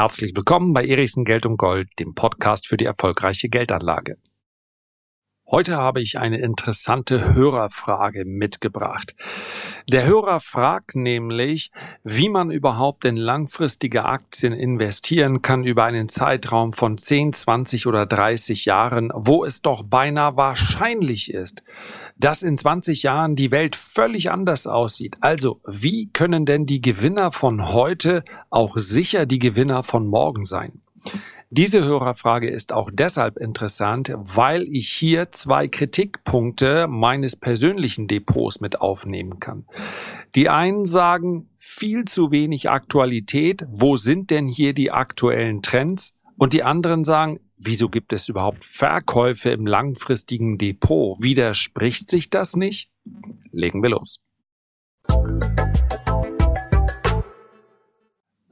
Herzlich willkommen bei Erichsen Geld und Gold, dem Podcast für die erfolgreiche Geldanlage. Heute habe ich eine interessante Hörerfrage mitgebracht. Der Hörer fragt nämlich, wie man überhaupt in langfristige Aktien investieren kann über einen Zeitraum von 10, 20 oder 30 Jahren, wo es doch beinahe wahrscheinlich ist, dass in 20 Jahren die Welt völlig anders aussieht. Also, wie können denn die Gewinner von heute auch sicher die Gewinner von morgen sein? Diese Hörerfrage ist auch deshalb interessant, weil ich hier zwei Kritikpunkte meines persönlichen Depots mit aufnehmen kann. Die einen sagen, viel zu wenig Aktualität, wo sind denn hier die aktuellen Trends? Und die anderen sagen, wieso gibt es überhaupt Verkäufe im langfristigen Depot? Widerspricht sich das nicht? Legen wir los.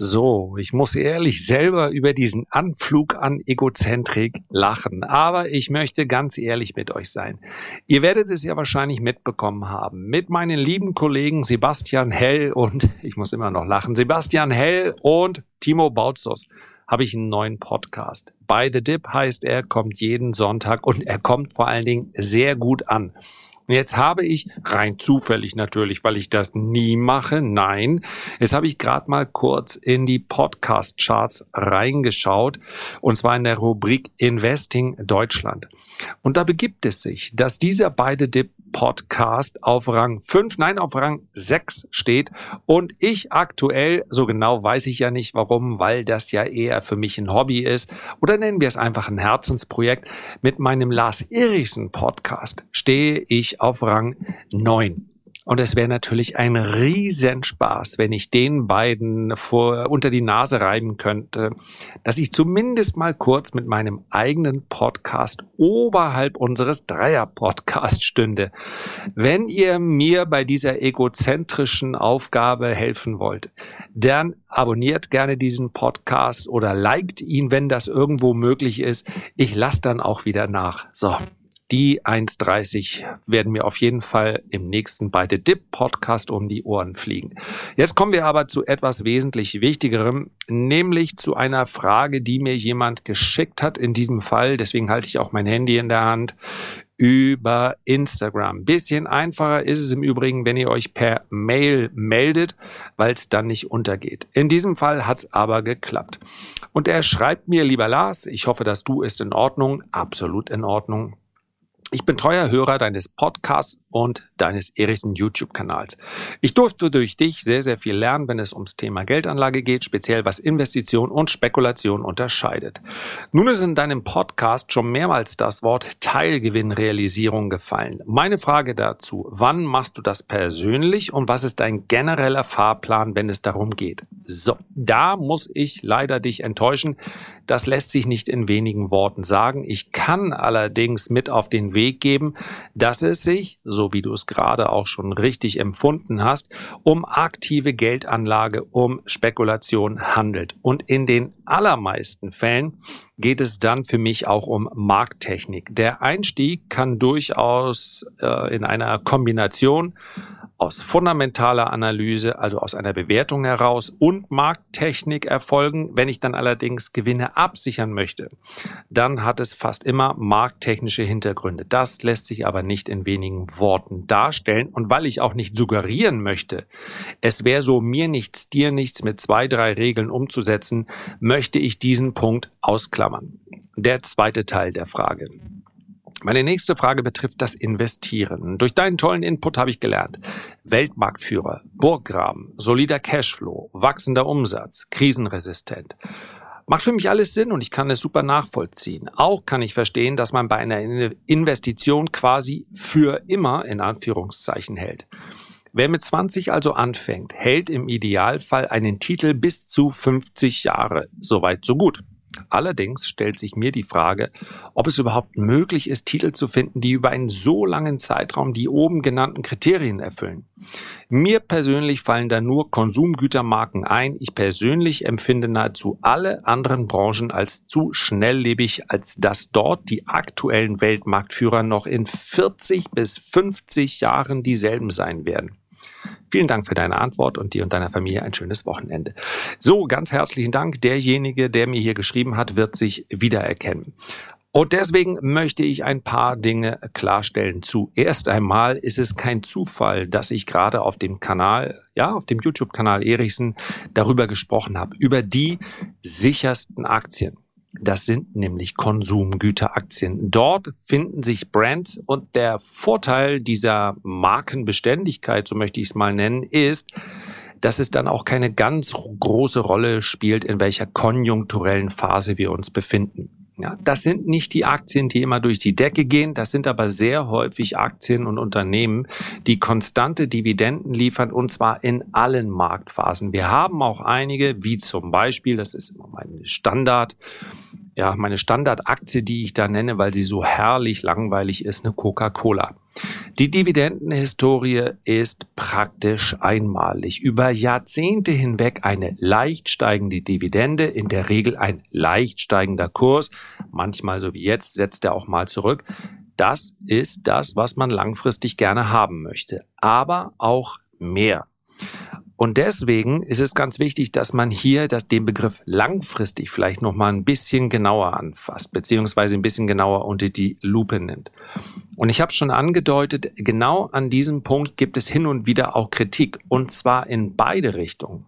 So, ich muss ehrlich selber über diesen Anflug an Egozentrik lachen. Aber ich möchte ganz ehrlich mit euch sein. Ihr werdet es ja wahrscheinlich mitbekommen haben. Mit meinen lieben Kollegen Sebastian Hell und, ich muss immer noch lachen, Sebastian Hell und Timo Bautzus habe ich einen neuen Podcast. By the Dip heißt er, kommt jeden Sonntag und er kommt vor allen Dingen sehr gut an. Und jetzt habe ich, rein zufällig natürlich, weil ich das nie mache, nein, jetzt habe ich gerade mal kurz in die Podcast-Charts reingeschaut, und zwar in der Rubrik Investing Deutschland. Und da begibt es sich, dass dieser beide Dip Podcast auf Rang 5, nein, auf Rang 6 steht. Und ich aktuell, so genau weiß ich ja nicht warum, weil das ja eher für mich ein Hobby ist, oder nennen wir es einfach ein Herzensprojekt, mit meinem Lars Erichsen Podcast stehe ich auf Rang 9. Und es wäre natürlich ein Riesenspaß, wenn ich den beiden vor, unter die Nase reiben könnte, dass ich zumindest mal kurz mit meinem eigenen Podcast oberhalb unseres Dreier-Podcasts stünde. Wenn ihr mir bei dieser egozentrischen Aufgabe helfen wollt, dann abonniert gerne diesen Podcast oder liked ihn, wenn das irgendwo möglich ist. Ich lasse dann auch wieder nach. So, die 1,30 werden mir auf jeden Fall im nächsten bei The Dip Podcast um die Ohren fliegen. Jetzt kommen wir aber zu etwas wesentlich Wichtigerem, nämlich zu einer Frage, die mir jemand geschickt hat in diesem Fall. Deswegen halte ich auch mein Handy in der Hand über Instagram. Bisschen einfacher ist es im Übrigen, wenn ihr euch per Mail meldet, weil es dann nicht untergeht. In diesem Fall hat es aber geklappt. Und er schreibt mir, lieber Lars, ich hoffe, dass du ist in Ordnung, absolut in Ordnung. Ich bin treuer Hörer deines Podcasts und deines Erichsen YouTube-Kanals. Ich durfte durch dich sehr, sehr viel lernen, wenn es ums Thema Geldanlage geht, speziell was Investition und Spekulation unterscheidet. Nun ist in deinem Podcast schon mehrmals das Wort Teilgewinnrealisierung gefallen. Meine Frage dazu, wann machst du das persönlich und was ist dein genereller Fahrplan, wenn es darum geht? So, da muss ich leider dich enttäuschen. Das lässt sich nicht in wenigen Worten sagen. Ich kann allerdings mit auf den Weg geben, dass es sich, so wie du es gerade auch schon richtig empfunden hast, um aktive Geldanlage, um Spekulation handelt. Und in den allermeisten Fällen geht es dann für mich auch um Markttechnik. Der Einstieg kann durchaus äh, in einer Kombination aus fundamentaler Analyse, also aus einer Bewertung heraus und Markttechnik erfolgen. Wenn ich dann allerdings Gewinne absichern möchte, dann hat es fast immer markttechnische Hintergründe. Das lässt sich aber nicht in wenigen Worten darstellen. Und weil ich auch nicht suggerieren möchte, es wäre so mir nichts, dir nichts mit zwei, drei Regeln umzusetzen, möchte ich diesen Punkt ausklammern. Der zweite Teil der Frage. Meine nächste Frage betrifft das Investieren. Durch deinen tollen Input habe ich gelernt. Weltmarktführer, Burggraben, solider Cashflow, wachsender Umsatz, krisenresistent. Macht für mich alles Sinn und ich kann es super nachvollziehen. Auch kann ich verstehen, dass man bei einer Investition quasi für immer in Anführungszeichen hält. Wer mit 20 also anfängt, hält im Idealfall einen Titel bis zu 50 Jahre. Soweit, so gut. Allerdings stellt sich mir die Frage, ob es überhaupt möglich ist, Titel zu finden, die über einen so langen Zeitraum die oben genannten Kriterien erfüllen. Mir persönlich fallen da nur Konsumgütermarken ein. Ich persönlich empfinde nahezu alle anderen Branchen als zu schnelllebig, als dass dort die aktuellen Weltmarktführer noch in 40 bis 50 Jahren dieselben sein werden. Vielen Dank für deine Antwort und dir und deiner Familie ein schönes Wochenende. So, ganz herzlichen Dank. Derjenige, der mir hier geschrieben hat, wird sich wiedererkennen. Und deswegen möchte ich ein paar Dinge klarstellen. Zuerst einmal ist es kein Zufall, dass ich gerade auf dem Kanal, ja, auf dem YouTube-Kanal Erichsen darüber gesprochen habe, über die sichersten Aktien. Das sind nämlich Konsumgüteraktien. Dort finden sich Brands und der Vorteil dieser Markenbeständigkeit, so möchte ich es mal nennen, ist, dass es dann auch keine ganz große Rolle spielt, in welcher konjunkturellen Phase wir uns befinden. Ja, das sind nicht die Aktien, die immer durch die Decke gehen. Das sind aber sehr häufig Aktien und Unternehmen, die konstante Dividenden liefern und zwar in allen Marktphasen. Wir haben auch einige, wie zum Beispiel, das ist immer mein Standard, ja, meine Standardaktie, die ich da nenne, weil sie so herrlich langweilig ist, eine Coca-Cola. Die Dividendenhistorie ist praktisch einmalig. Über Jahrzehnte hinweg eine leicht steigende Dividende, in der Regel ein leicht steigender Kurs. Manchmal, so wie jetzt, setzt er auch mal zurück. Das ist das, was man langfristig gerne haben möchte. Aber auch mehr. Und deswegen ist es ganz wichtig, dass man hier das, den Begriff langfristig vielleicht noch mal ein bisschen genauer anfasst, beziehungsweise ein bisschen genauer unter die Lupe nimmt. Und ich habe schon angedeutet, genau an diesem Punkt gibt es hin und wieder auch Kritik, und zwar in beide Richtungen.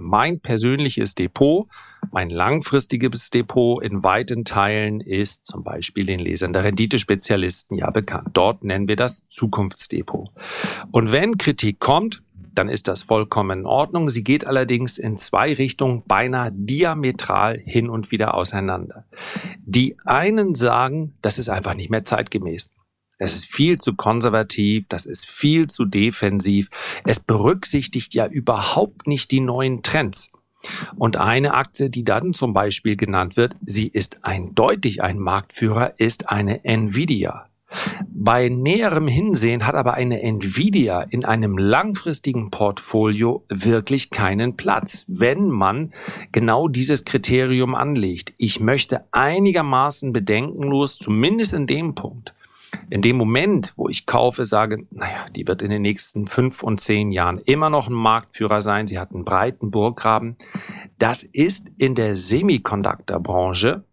Mein persönliches Depot, mein langfristiges Depot in weiten Teilen ist zum Beispiel den Lesern der Renditespezialisten ja bekannt. Dort nennen wir das Zukunftsdepot. Und wenn Kritik kommt, dann ist das vollkommen in Ordnung. Sie geht allerdings in zwei Richtungen beinahe diametral hin und wieder auseinander. Die einen sagen, das ist einfach nicht mehr zeitgemäß. Das ist viel zu konservativ, das ist viel zu defensiv. Es berücksichtigt ja überhaupt nicht die neuen Trends. Und eine Aktie, die dann zum Beispiel genannt wird, sie ist eindeutig ein Marktführer, ist eine Nvidia. Bei näherem Hinsehen hat aber eine Nvidia in einem langfristigen Portfolio wirklich keinen Platz, wenn man genau dieses Kriterium anlegt. Ich möchte einigermaßen bedenkenlos, zumindest in dem Punkt, in dem Moment, wo ich kaufe, sage, naja, die wird in den nächsten fünf und zehn Jahren immer noch ein Marktführer sein. Sie hat einen breiten Burggraben. Das ist in der Semiconductor-Branche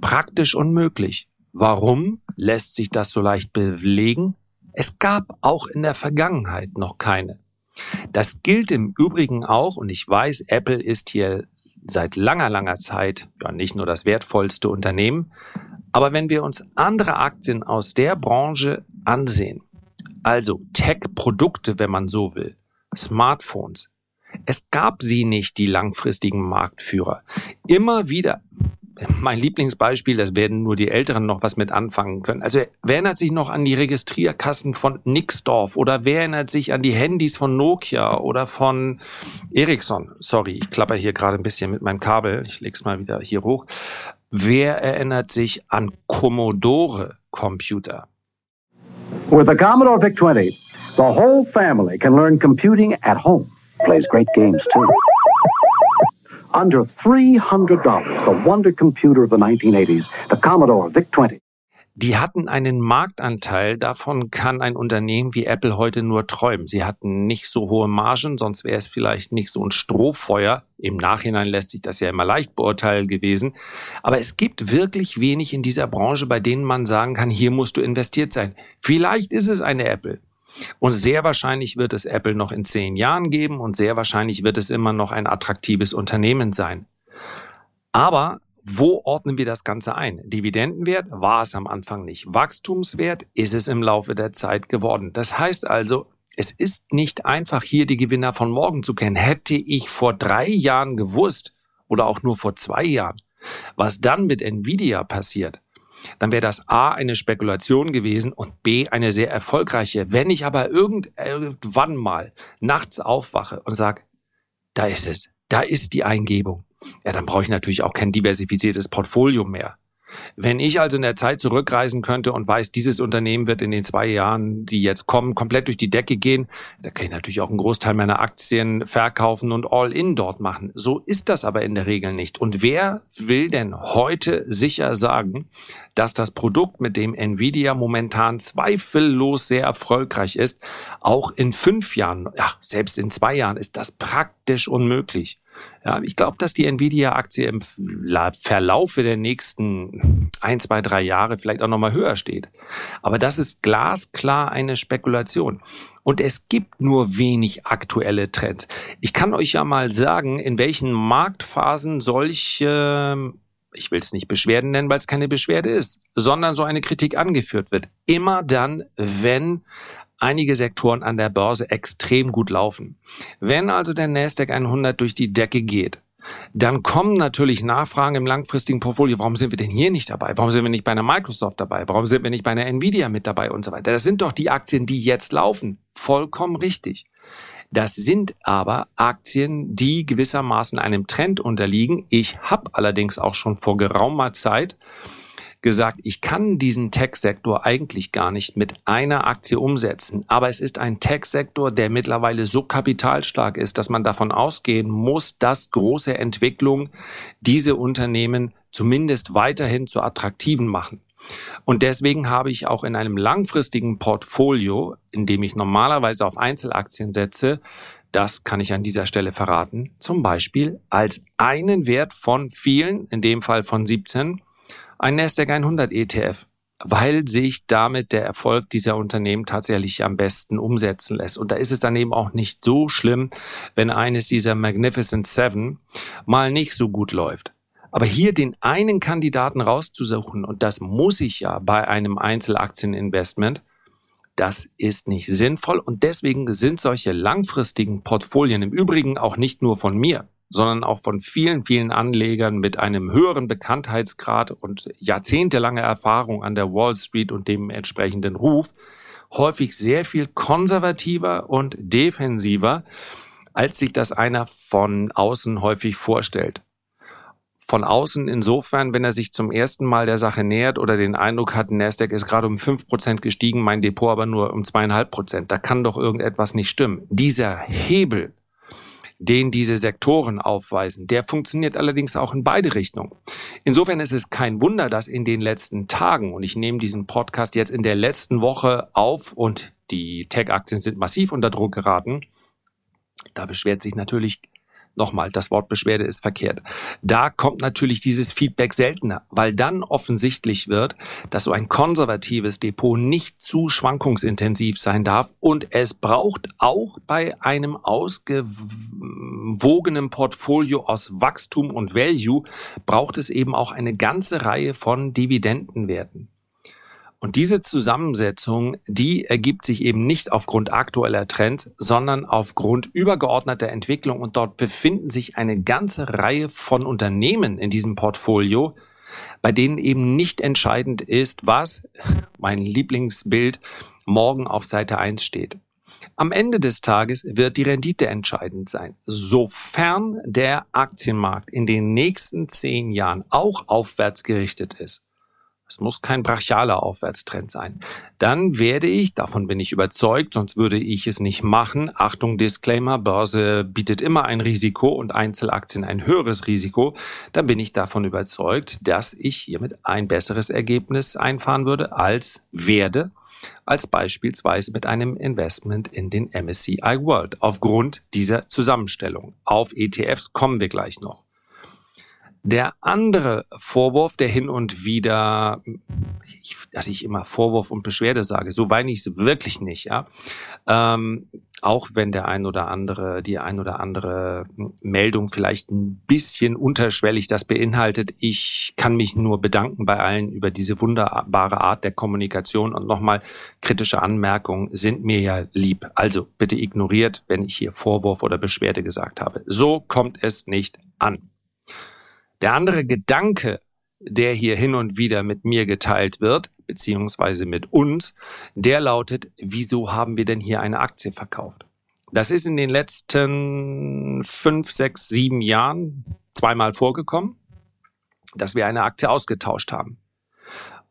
praktisch unmöglich. Warum lässt sich das so leicht belegen? Es gab auch in der Vergangenheit noch keine. Das gilt im Übrigen auch, und ich weiß, Apple ist hier seit langer, langer Zeit ja nicht nur das wertvollste Unternehmen, aber wenn wir uns andere Aktien aus der Branche ansehen, also Tech-Produkte, wenn man so will, Smartphones, es gab sie nicht, die langfristigen Marktführer. Immer wieder mein Lieblingsbeispiel, das werden nur die Älteren noch was mit anfangen können. Also wer erinnert sich noch an die Registrierkassen von Nixdorf oder wer erinnert sich an die Handys von Nokia oder von Ericsson? Sorry, ich klapper hier gerade ein bisschen mit meinem Kabel. Ich leg's mal wieder hier hoch. Wer erinnert sich an Commodore Computer? With the Commodore VIC-20, the whole family can learn computing at home. Plays great games too. Under $300. The wonder computer of the 1980s, the Commodore VIC-20. Die hatten einen Marktanteil, davon kann ein Unternehmen wie Apple heute nur träumen. Sie hatten nicht so hohe Margen, sonst wäre es vielleicht nicht so ein Strohfeuer. Im Nachhinein lässt sich das ja immer leicht beurteilen gewesen. Aber es gibt wirklich wenig in dieser Branche, bei denen man sagen kann, hier musst du investiert sein. Vielleicht ist es eine Apple. Und sehr wahrscheinlich wird es Apple noch in zehn Jahren geben und sehr wahrscheinlich wird es immer noch ein attraktives Unternehmen sein. Aber wo ordnen wir das Ganze ein? Dividendenwert war es am Anfang nicht. Wachstumswert ist es im Laufe der Zeit geworden. Das heißt also, es ist nicht einfach hier die Gewinner von morgen zu kennen. Hätte ich vor drei Jahren gewusst oder auch nur vor zwei Jahren, was dann mit Nvidia passiert, dann wäre das A eine Spekulation gewesen und B eine sehr erfolgreiche. Wenn ich aber irgendwann mal nachts aufwache und sage, da ist es, da ist die Eingebung, ja, dann brauche ich natürlich auch kein diversifiziertes Portfolio mehr. Wenn ich also in der Zeit zurückreisen könnte und weiß, dieses Unternehmen wird in den zwei Jahren, die jetzt kommen, komplett durch die Decke gehen, da kann ich natürlich auch einen Großteil meiner Aktien verkaufen und All-in dort machen. So ist das aber in der Regel nicht. Und wer will denn heute sicher sagen, dass das Produkt, mit dem Nvidia momentan zweifellos sehr erfolgreich ist, auch in fünf Jahren, ja, selbst in zwei Jahren ist das praktisch unmöglich. Ja, ich glaube, dass die Nvidia-Aktie im Verlaufe der nächsten ein, zwei, drei Jahre vielleicht auch nochmal höher steht. Aber das ist glasklar eine Spekulation. Und es gibt nur wenig aktuelle Trends. Ich kann euch ja mal sagen, in welchen Marktphasen solche ich will es nicht Beschwerden nennen, weil es keine Beschwerde ist, sondern so eine Kritik angeführt wird. Immer dann, wenn einige Sektoren an der Börse extrem gut laufen. Wenn also der Nasdaq 100 durch die Decke geht, dann kommen natürlich Nachfragen im langfristigen Portfolio. Warum sind wir denn hier nicht dabei? Warum sind wir nicht bei einer Microsoft dabei? Warum sind wir nicht bei einer Nvidia mit dabei und so weiter? Das sind doch die Aktien, die jetzt laufen. Vollkommen richtig. Das sind aber Aktien, die gewissermaßen einem Trend unterliegen. Ich habe allerdings auch schon vor geraumer Zeit gesagt, ich kann diesen Tech-Sektor eigentlich gar nicht mit einer Aktie umsetzen. Aber es ist ein Tech-Sektor, der mittlerweile so kapitalstark ist, dass man davon ausgehen muss, dass große Entwicklungen diese Unternehmen zumindest weiterhin zu attraktiven machen. Und deswegen habe ich auch in einem langfristigen Portfolio, in dem ich normalerweise auf Einzelaktien setze, das kann ich an dieser Stelle verraten, zum Beispiel als einen Wert von vielen, in dem Fall von 17, ein Nasdaq 100 ETF, weil sich damit der Erfolg dieser Unternehmen tatsächlich am besten umsetzen lässt. Und da ist es dann eben auch nicht so schlimm, wenn eines dieser Magnificent Seven mal nicht so gut läuft. Aber hier den einen Kandidaten rauszusuchen, und das muss ich ja bei einem Einzelaktieninvestment, das ist nicht sinnvoll und deswegen sind solche langfristigen Portfolien im Übrigen auch nicht nur von mir, sondern auch von vielen, vielen Anlegern mit einem höheren Bekanntheitsgrad und jahrzehntelanger Erfahrung an der Wall Street und dem entsprechenden Ruf häufig sehr viel konservativer und defensiver, als sich das einer von außen häufig vorstellt. Von außen insofern, wenn er sich zum ersten Mal der Sache nähert oder den Eindruck hat, Nasdaq ist gerade um fünf Prozent gestiegen, mein Depot aber nur um zweieinhalb Prozent. Da kann doch irgendetwas nicht stimmen. Dieser Hebel, den diese Sektoren aufweisen. Der funktioniert allerdings auch in beide Richtungen. Insofern ist es kein Wunder, dass in den letzten Tagen, und ich nehme diesen Podcast jetzt in der letzten Woche auf und die Tech-Aktien sind massiv unter Druck geraten, da beschwert sich natürlich Nochmal, das Wort Beschwerde ist verkehrt. Da kommt natürlich dieses Feedback seltener, weil dann offensichtlich wird, dass so ein konservatives Depot nicht zu schwankungsintensiv sein darf und es braucht auch bei einem ausgewogenen Portfolio aus Wachstum und Value, braucht es eben auch eine ganze Reihe von Dividendenwerten. Und diese Zusammensetzung, die ergibt sich eben nicht aufgrund aktueller Trends, sondern aufgrund übergeordneter Entwicklung. Und dort befinden sich eine ganze Reihe von Unternehmen in diesem Portfolio, bei denen eben nicht entscheidend ist, was, mein Lieblingsbild, morgen auf Seite 1 steht. Am Ende des Tages wird die Rendite entscheidend sein. Sofern der Aktienmarkt in den nächsten zehn Jahren auch aufwärts gerichtet ist, es muss kein brachialer Aufwärtstrend sein. Dann werde ich, davon bin ich überzeugt, sonst würde ich es nicht machen. Achtung, Disclaimer, Börse bietet immer ein Risiko und Einzelaktien ein höheres Risiko. Dann bin ich davon überzeugt, dass ich hiermit ein besseres Ergebnis einfahren würde als werde, als beispielsweise mit einem Investment in den MSCI World aufgrund dieser Zusammenstellung. Auf ETFs kommen wir gleich noch. Der andere Vorwurf, der hin und wieder, dass ich immer Vorwurf und Beschwerde sage, so weine ich es wirklich nicht, ja. Ähm, auch wenn der ein oder andere, die ein oder andere Meldung vielleicht ein bisschen unterschwellig das beinhaltet. Ich kann mich nur bedanken bei allen über diese wunderbare Art der Kommunikation und nochmal kritische Anmerkungen sind mir ja lieb. Also bitte ignoriert, wenn ich hier Vorwurf oder Beschwerde gesagt habe. So kommt es nicht an. Der andere Gedanke, der hier hin und wieder mit mir geteilt wird, beziehungsweise mit uns, der lautet, wieso haben wir denn hier eine Aktie verkauft? Das ist in den letzten fünf, sechs, sieben Jahren zweimal vorgekommen, dass wir eine Aktie ausgetauscht haben.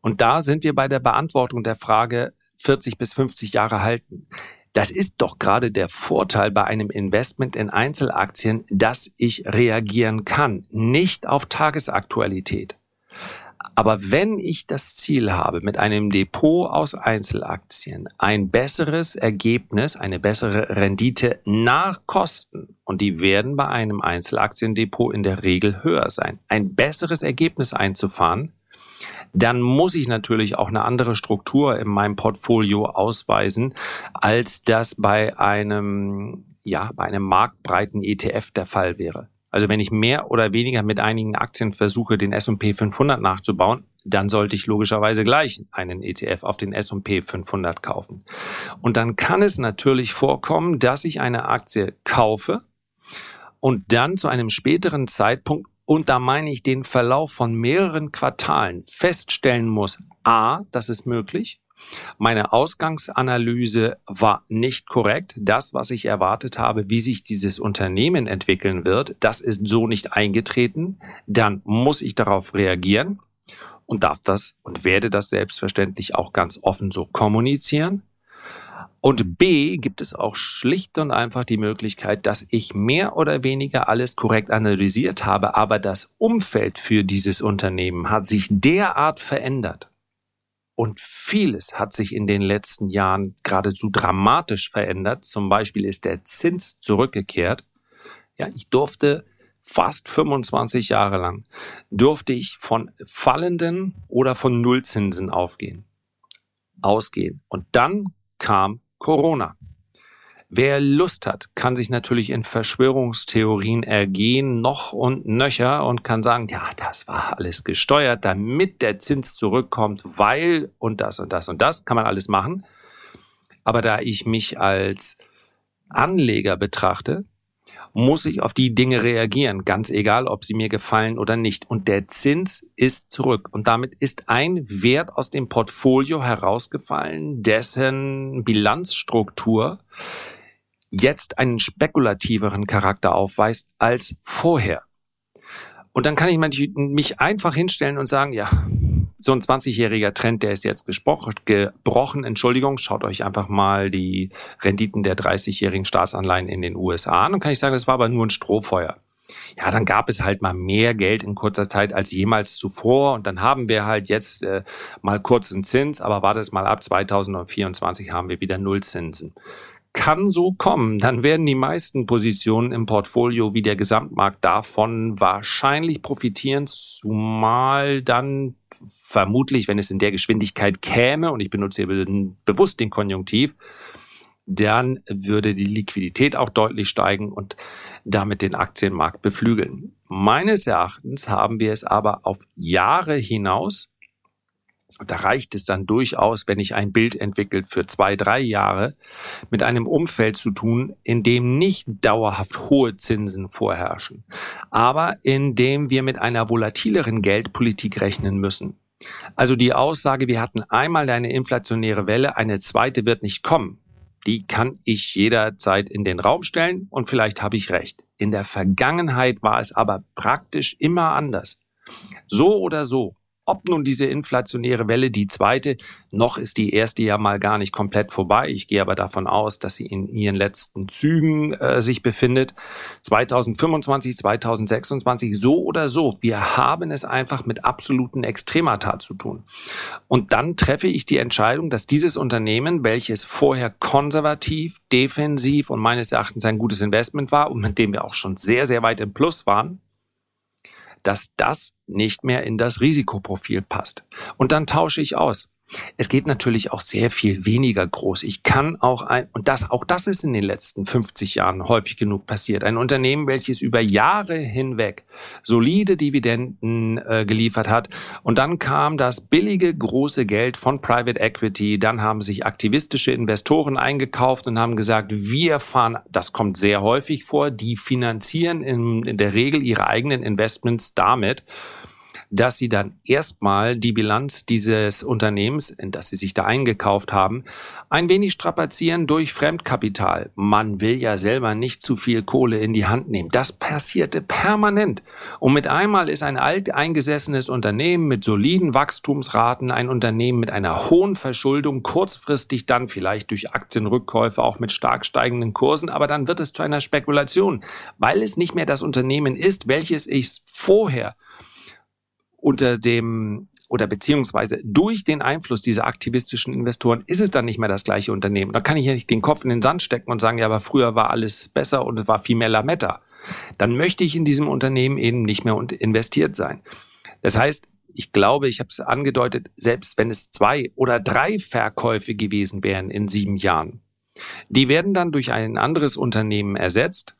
Und da sind wir bei der Beantwortung der Frage 40 bis 50 Jahre halten. Das ist doch gerade der Vorteil bei einem Investment in Einzelaktien, dass ich reagieren kann, nicht auf Tagesaktualität. Aber wenn ich das Ziel habe, mit einem Depot aus Einzelaktien ein besseres Ergebnis, eine bessere Rendite nach Kosten, und die werden bei einem Einzelaktiendepot in der Regel höher sein, ein besseres Ergebnis einzufahren, dann muss ich natürlich auch eine andere Struktur in meinem Portfolio ausweisen, als das bei einem, ja, bei einem marktbreiten ETF der Fall wäre. Also wenn ich mehr oder weniger mit einigen Aktien versuche, den S&P 500 nachzubauen, dann sollte ich logischerweise gleich einen ETF auf den S&P 500 kaufen. Und dann kann es natürlich vorkommen, dass ich eine Aktie kaufe und dann zu einem späteren Zeitpunkt, und da meine ich den Verlauf von mehreren Quartalen, feststellen muss, a, das ist möglich, meine Ausgangsanalyse war nicht korrekt. Das, was ich erwartet habe, wie sich dieses Unternehmen entwickeln wird, das ist so nicht eingetreten. Dann muss ich darauf reagieren und darf das und werde das selbstverständlich auch ganz offen so kommunizieren. Und B gibt es auch schlicht und einfach die Möglichkeit, dass ich mehr oder weniger alles korrekt analysiert habe, aber das Umfeld für dieses Unternehmen hat sich derart verändert, und vieles hat sich in den letzten Jahren geradezu dramatisch verändert. Zum Beispiel ist der Zins zurückgekehrt. Ja, ich durfte fast 25 Jahre lang durfte ich von fallenden oder von Nullzinsen aufgehen, ausgehen. Und dann kam Corona. Wer Lust hat, kann sich natürlich in Verschwörungstheorien ergehen, noch und nöcher und kann sagen, ja, das war alles gesteuert, damit der Zins zurückkommt, weil und das und das und das kann man alles machen. Aber da ich mich als Anleger betrachte, muss ich auf die Dinge reagieren, ganz egal, ob sie mir gefallen oder nicht. Und der Zins ist zurück. Und damit ist ein Wert aus dem Portfolio herausgefallen, dessen Bilanzstruktur jetzt einen spekulativeren Charakter aufweist als vorher. Und dann kann ich mich einfach hinstellen und sagen, ja, so ein 20-jähriger Trend, der ist jetzt gebrochen. Entschuldigung, schaut euch einfach mal die Renditen der 30-jährigen Staatsanleihen in den USA an. Und kann ich sagen, das war aber nur ein Strohfeuer. Ja, dann gab es halt mal mehr Geld in kurzer Zeit als jemals zuvor. Und dann haben wir halt jetzt äh, mal kurzen Zins, aber wartet mal ab, 2024 haben wir wieder Nullzinsen kann so kommen. Dann werden die meisten Positionen im Portfolio wie der Gesamtmarkt davon wahrscheinlich profitieren, zumal dann vermutlich, wenn es in der Geschwindigkeit käme, und ich benutze hier bewusst den Konjunktiv, dann würde die Liquidität auch deutlich steigen und damit den Aktienmarkt beflügeln. Meines Erachtens haben wir es aber auf Jahre hinaus da reicht es dann durchaus, wenn ich ein Bild entwickelt für zwei, drei Jahre, mit einem Umfeld zu tun, in dem nicht dauerhaft hohe Zinsen vorherrschen, aber in dem wir mit einer volatileren Geldpolitik rechnen müssen. Also die Aussage, wir hatten einmal eine inflationäre Welle, eine zweite wird nicht kommen, die kann ich jederzeit in den Raum stellen und vielleicht habe ich recht. In der Vergangenheit war es aber praktisch immer anders. So oder so ob nun diese inflationäre Welle, die zweite, noch ist die erste ja mal gar nicht komplett vorbei. Ich gehe aber davon aus, dass sie in ihren letzten Zügen äh, sich befindet. 2025, 2026, so oder so. Wir haben es einfach mit absoluten Extremata zu tun. Und dann treffe ich die Entscheidung, dass dieses Unternehmen, welches vorher konservativ, defensiv und meines Erachtens ein gutes Investment war und mit dem wir auch schon sehr, sehr weit im Plus waren, dass das nicht mehr in das Risikoprofil passt. Und dann tausche ich aus. Es geht natürlich auch sehr viel weniger groß. Ich kann auch ein, und das, auch das ist in den letzten 50 Jahren häufig genug passiert. Ein Unternehmen, welches über Jahre hinweg solide Dividenden äh, geliefert hat. Und dann kam das billige große Geld von Private Equity. Dann haben sich aktivistische Investoren eingekauft und haben gesagt, wir fahren, das kommt sehr häufig vor, die finanzieren in, in der Regel ihre eigenen Investments damit, dass sie dann erstmal die Bilanz dieses Unternehmens, in das sie sich da eingekauft haben, ein wenig strapazieren durch Fremdkapital. Man will ja selber nicht zu viel Kohle in die Hand nehmen. Das passierte permanent. Und mit einmal ist ein alt eingesessenes Unternehmen mit soliden Wachstumsraten, ein Unternehmen mit einer hohen Verschuldung, kurzfristig dann vielleicht durch Aktienrückkäufe auch mit stark steigenden Kursen, aber dann wird es zu einer Spekulation, weil es nicht mehr das Unternehmen ist, welches ich vorher unter dem oder beziehungsweise durch den Einfluss dieser aktivistischen Investoren ist es dann nicht mehr das gleiche Unternehmen. Da kann ich ja nicht den Kopf in den Sand stecken und sagen, ja, aber früher war alles besser und es war viel mehr Lametta. Dann möchte ich in diesem Unternehmen eben nicht mehr investiert sein. Das heißt, ich glaube, ich habe es angedeutet, selbst wenn es zwei oder drei Verkäufe gewesen wären in sieben Jahren, die werden dann durch ein anderes Unternehmen ersetzt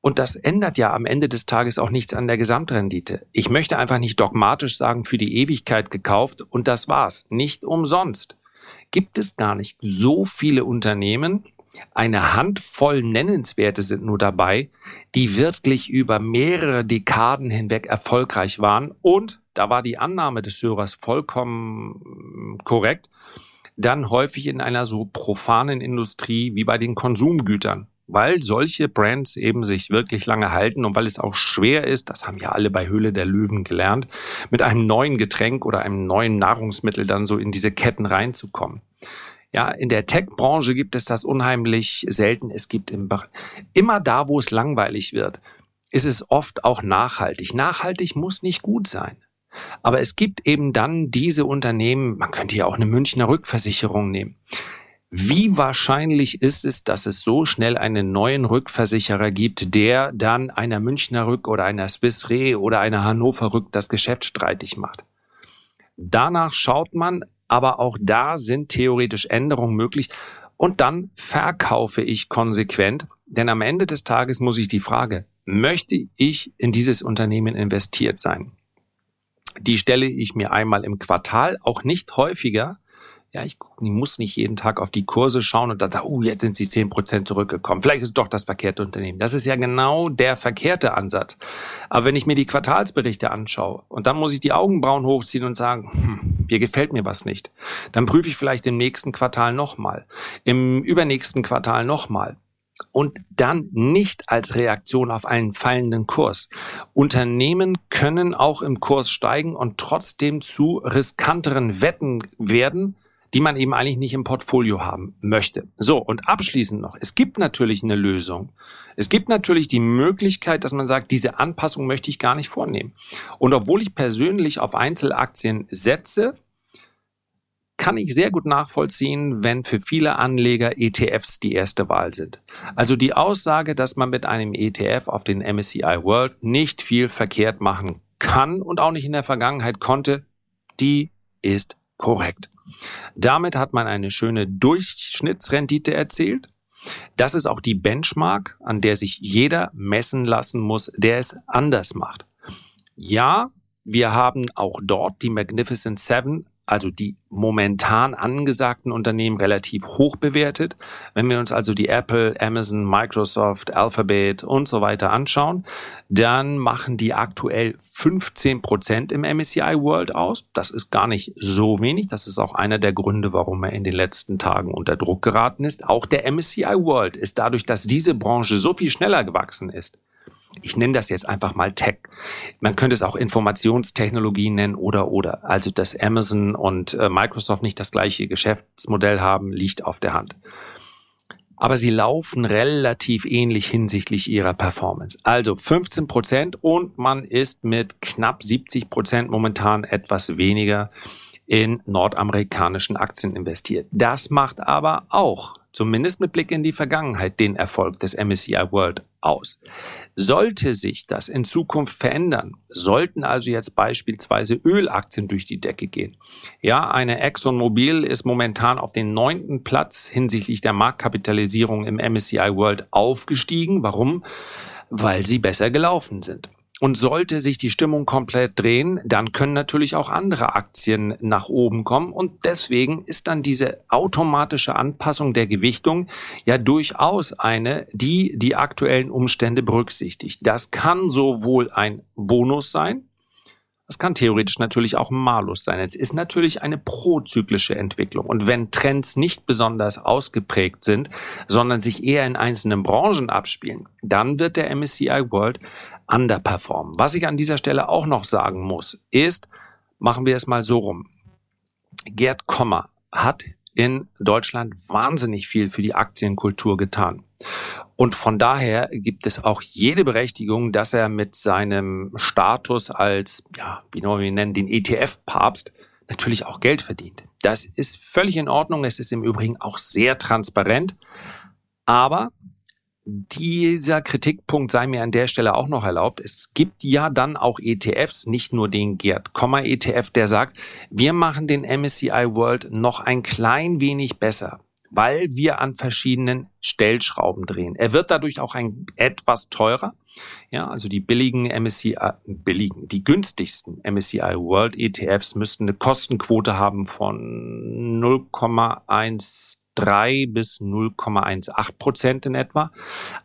und das ändert ja am Ende des Tages auch nichts an der Gesamtrendite. Ich möchte einfach nicht dogmatisch sagen, für die Ewigkeit gekauft und das war's. Nicht umsonst. Gibt es gar nicht so viele Unternehmen, eine Handvoll Nennenswerte sind nur dabei, die wirklich über mehrere Dekaden hinweg erfolgreich waren und, da war die Annahme des Hörers vollkommen korrekt, dann häufig in einer so profanen Industrie wie bei den Konsumgütern weil solche Brands eben sich wirklich lange halten und weil es auch schwer ist, das haben ja alle bei Höhle der Löwen gelernt, mit einem neuen Getränk oder einem neuen Nahrungsmittel dann so in diese Ketten reinzukommen. Ja, in der Tech-Branche gibt es das unheimlich selten. Es gibt im, immer da, wo es langweilig wird, ist es oft auch nachhaltig. Nachhaltig muss nicht gut sein. Aber es gibt eben dann diese Unternehmen, man könnte ja auch eine Münchner Rückversicherung nehmen. Wie wahrscheinlich ist es, dass es so schnell einen neuen Rückversicherer gibt, der dann einer Münchner Rück oder einer Swiss Re oder einer Hannover Rück das Geschäft streitig macht? Danach schaut man, aber auch da sind theoretisch Änderungen möglich. Und dann verkaufe ich konsequent, denn am Ende des Tages muss ich die Frage, möchte ich in dieses Unternehmen investiert sein? Die stelle ich mir einmal im Quartal, auch nicht häufiger, ja, ich muss nicht jeden Tag auf die Kurse schauen und dann sagen, oh, jetzt sind sie zehn Prozent zurückgekommen. Vielleicht ist doch das verkehrte Unternehmen. Das ist ja genau der verkehrte Ansatz. Aber wenn ich mir die Quartalsberichte anschaue und dann muss ich die Augenbrauen hochziehen und sagen, hm, hier gefällt mir was nicht, dann prüfe ich vielleicht im nächsten Quartal nochmal, im übernächsten Quartal nochmal und dann nicht als Reaktion auf einen fallenden Kurs. Unternehmen können auch im Kurs steigen und trotzdem zu riskanteren Wetten werden, die man eben eigentlich nicht im Portfolio haben möchte. So, und abschließend noch, es gibt natürlich eine Lösung. Es gibt natürlich die Möglichkeit, dass man sagt, diese Anpassung möchte ich gar nicht vornehmen. Und obwohl ich persönlich auf Einzelaktien setze, kann ich sehr gut nachvollziehen, wenn für viele Anleger ETFs die erste Wahl sind. Also die Aussage, dass man mit einem ETF auf den MSCI World nicht viel verkehrt machen kann und auch nicht in der Vergangenheit konnte, die ist korrekt. Damit hat man eine schöne Durchschnittsrendite erzielt. Das ist auch die Benchmark, an der sich jeder messen lassen muss, der es anders macht. Ja, wir haben auch dort die Magnificent Seven also die momentan angesagten Unternehmen, relativ hoch bewertet. Wenn wir uns also die Apple, Amazon, Microsoft, Alphabet und so weiter anschauen, dann machen die aktuell 15 Prozent im MSCI World aus. Das ist gar nicht so wenig. Das ist auch einer der Gründe, warum er in den letzten Tagen unter Druck geraten ist. Auch der MSCI World ist dadurch, dass diese Branche so viel schneller gewachsen ist, ich nenne das jetzt einfach mal Tech. Man könnte es auch Informationstechnologie nennen oder oder. Also dass Amazon und äh, Microsoft nicht das gleiche Geschäftsmodell haben, liegt auf der Hand. Aber sie laufen relativ ähnlich hinsichtlich ihrer Performance. Also 15 Prozent und man ist mit knapp 70 Prozent momentan etwas weniger in nordamerikanischen Aktien investiert. Das macht aber auch zumindest mit Blick in die Vergangenheit, den Erfolg des MSCI World aus. Sollte sich das in Zukunft verändern, sollten also jetzt beispielsweise Ölaktien durch die Decke gehen. Ja, eine ExxonMobil ist momentan auf den neunten Platz hinsichtlich der Marktkapitalisierung im MSCI World aufgestiegen. Warum? Weil sie besser gelaufen sind. Und sollte sich die Stimmung komplett drehen, dann können natürlich auch andere Aktien nach oben kommen. Und deswegen ist dann diese automatische Anpassung der Gewichtung ja durchaus eine, die die aktuellen Umstände berücksichtigt. Das kann sowohl ein Bonus sein, Das kann theoretisch natürlich auch Malus sein. Es ist natürlich eine prozyklische Entwicklung. Und wenn Trends nicht besonders ausgeprägt sind, sondern sich eher in einzelnen Branchen abspielen, dann wird der MSCI World underperformen. Was ich an dieser Stelle auch noch sagen muss, ist, machen wir es mal so rum. Gerd Kommer hat in Deutschland wahnsinnig viel für die Aktienkultur getan. Und von daher gibt es auch jede Berechtigung, dass er mit seinem Status als, ja, wie wir ihn nennen, den ETF-Papst natürlich auch Geld verdient. Das ist völlig in Ordnung. Es ist im Übrigen auch sehr transparent. Aber dieser Kritikpunkt sei mir an der Stelle auch noch erlaubt. Es gibt ja dann auch ETFs, nicht nur den Gerd Komma ETF, der sagt, wir machen den MSCI World noch ein klein wenig besser weil wir an verschiedenen Stellschrauben drehen. Er wird dadurch auch ein etwas teurer. Ja, also die billigen MSCI, billigen, die günstigsten MSCI World ETFs müssten eine Kostenquote haben von 0,13 bis 0,18 Prozent in etwa.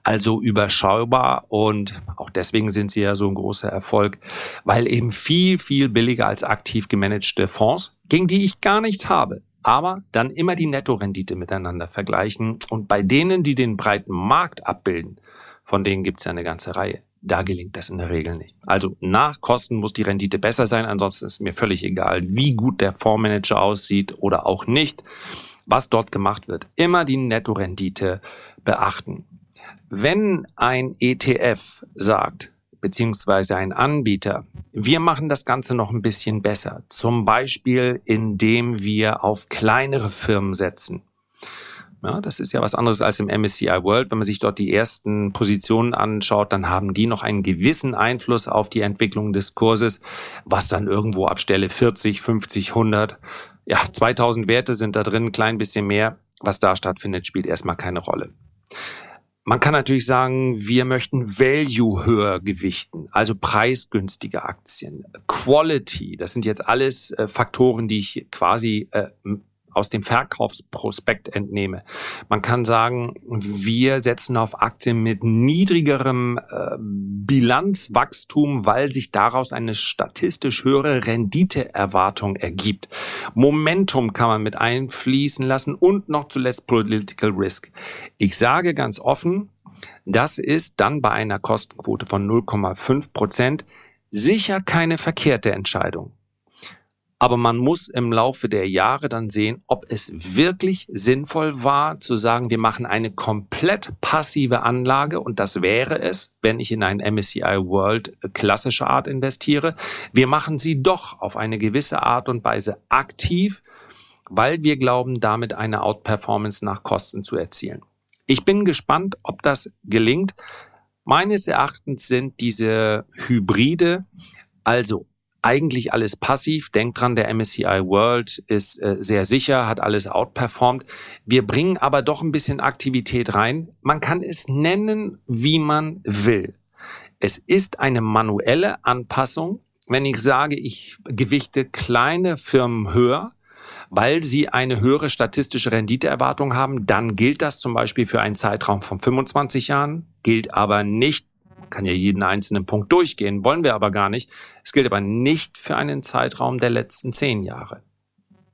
Also überschaubar und auch deswegen sind sie ja so ein großer Erfolg, weil eben viel, viel billiger als aktiv gemanagte Fonds, gegen die ich gar nichts habe aber dann immer die Nettorendite miteinander vergleichen. Und bei denen, die den breiten Markt abbilden, von denen gibt es ja eine ganze Reihe. Da gelingt das in der Regel nicht. Also nach Kosten muss die Rendite besser sein, ansonsten ist mir völlig egal, wie gut der Fondsmanager aussieht oder auch nicht, was dort gemacht wird. Immer die Nettorendite beachten. Wenn ein ETF sagt, beziehungsweise ein Anbieter. Wir machen das Ganze noch ein bisschen besser. Zum Beispiel, indem wir auf kleinere Firmen setzen. Ja, das ist ja was anderes als im MSCI World. Wenn man sich dort die ersten Positionen anschaut, dann haben die noch einen gewissen Einfluss auf die Entwicklung des Kurses, was dann irgendwo ab Stelle 40, 50, 100, ja, 2000 Werte sind da drin, ein klein bisschen mehr. Was da stattfindet, spielt erstmal keine Rolle. Man kann natürlich sagen, wir möchten Value höher gewichten, also preisgünstige Aktien. Quality, das sind jetzt alles äh, Faktoren, die ich quasi äh, aus dem Verkaufsprospekt entnehme. Man kann sagen, wir setzen auf Aktien mit niedrigerem äh, Bilanzwachstum, weil sich daraus eine statistisch höhere Renditeerwartung ergibt. Momentum kann man mit einfließen lassen und noch zuletzt Political Risk. Ich sage ganz offen, das ist dann bei einer Kostenquote von 0,5 Prozent sicher keine verkehrte Entscheidung. Aber man muss im Laufe der Jahre dann sehen, ob es wirklich sinnvoll war, zu sagen, wir machen eine komplett passive Anlage und das wäre es, wenn ich in ein MSCI World klassische Art investiere. Wir machen sie doch auf eine gewisse Art und Weise aktiv, weil wir glauben, damit eine Outperformance nach Kosten zu erzielen. Ich bin gespannt, ob das gelingt. Meines Erachtens sind diese Hybride, also eigentlich alles passiv. Denkt dran, der MSCI World ist äh, sehr sicher, hat alles outperformed. Wir bringen aber doch ein bisschen Aktivität rein. Man kann es nennen, wie man will. Es ist eine manuelle Anpassung. Wenn ich sage, ich gewichte kleine Firmen höher, weil sie eine höhere statistische Renditeerwartung haben, dann gilt das zum Beispiel für einen Zeitraum von 25 Jahren, gilt aber nicht kann ja jeden einzelnen Punkt durchgehen, wollen wir aber gar nicht. Es gilt aber nicht für einen Zeitraum der letzten zehn Jahre.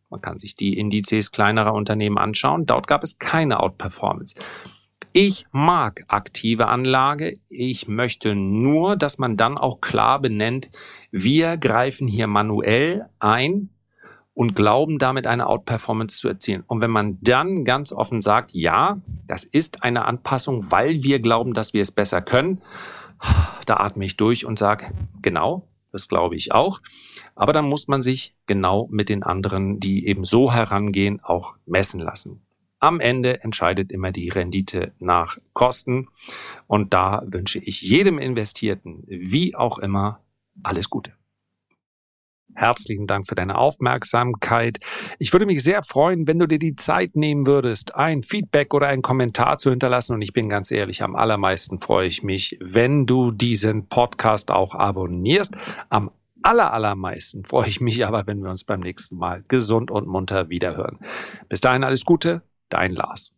Man kann sich die Indizes kleinerer Unternehmen anschauen. Dort gab es keine Outperformance. Ich mag aktive Anlage. Ich möchte nur, dass man dann auch klar benennt, wir greifen hier manuell ein und glauben damit eine Outperformance zu erzielen. Und wenn man dann ganz offen sagt, ja, das ist eine Anpassung, weil wir glauben, dass wir es besser können, da atme ich durch und sage, genau, das glaube ich auch. Aber dann muss man sich genau mit den anderen, die eben so herangehen, auch messen lassen. Am Ende entscheidet immer die Rendite nach Kosten. Und da wünsche ich jedem Investierten, wie auch immer, alles Gute. Herzlichen Dank für deine Aufmerksamkeit. Ich würde mich sehr freuen, wenn du dir die Zeit nehmen würdest, ein Feedback oder einen Kommentar zu hinterlassen. Und ich bin ganz ehrlich, am allermeisten freue ich mich, wenn du diesen Podcast auch abonnierst. Am aller, allermeisten freue ich mich aber, wenn wir uns beim nächsten Mal gesund und munter wiederhören. Bis dahin alles Gute, dein Lars.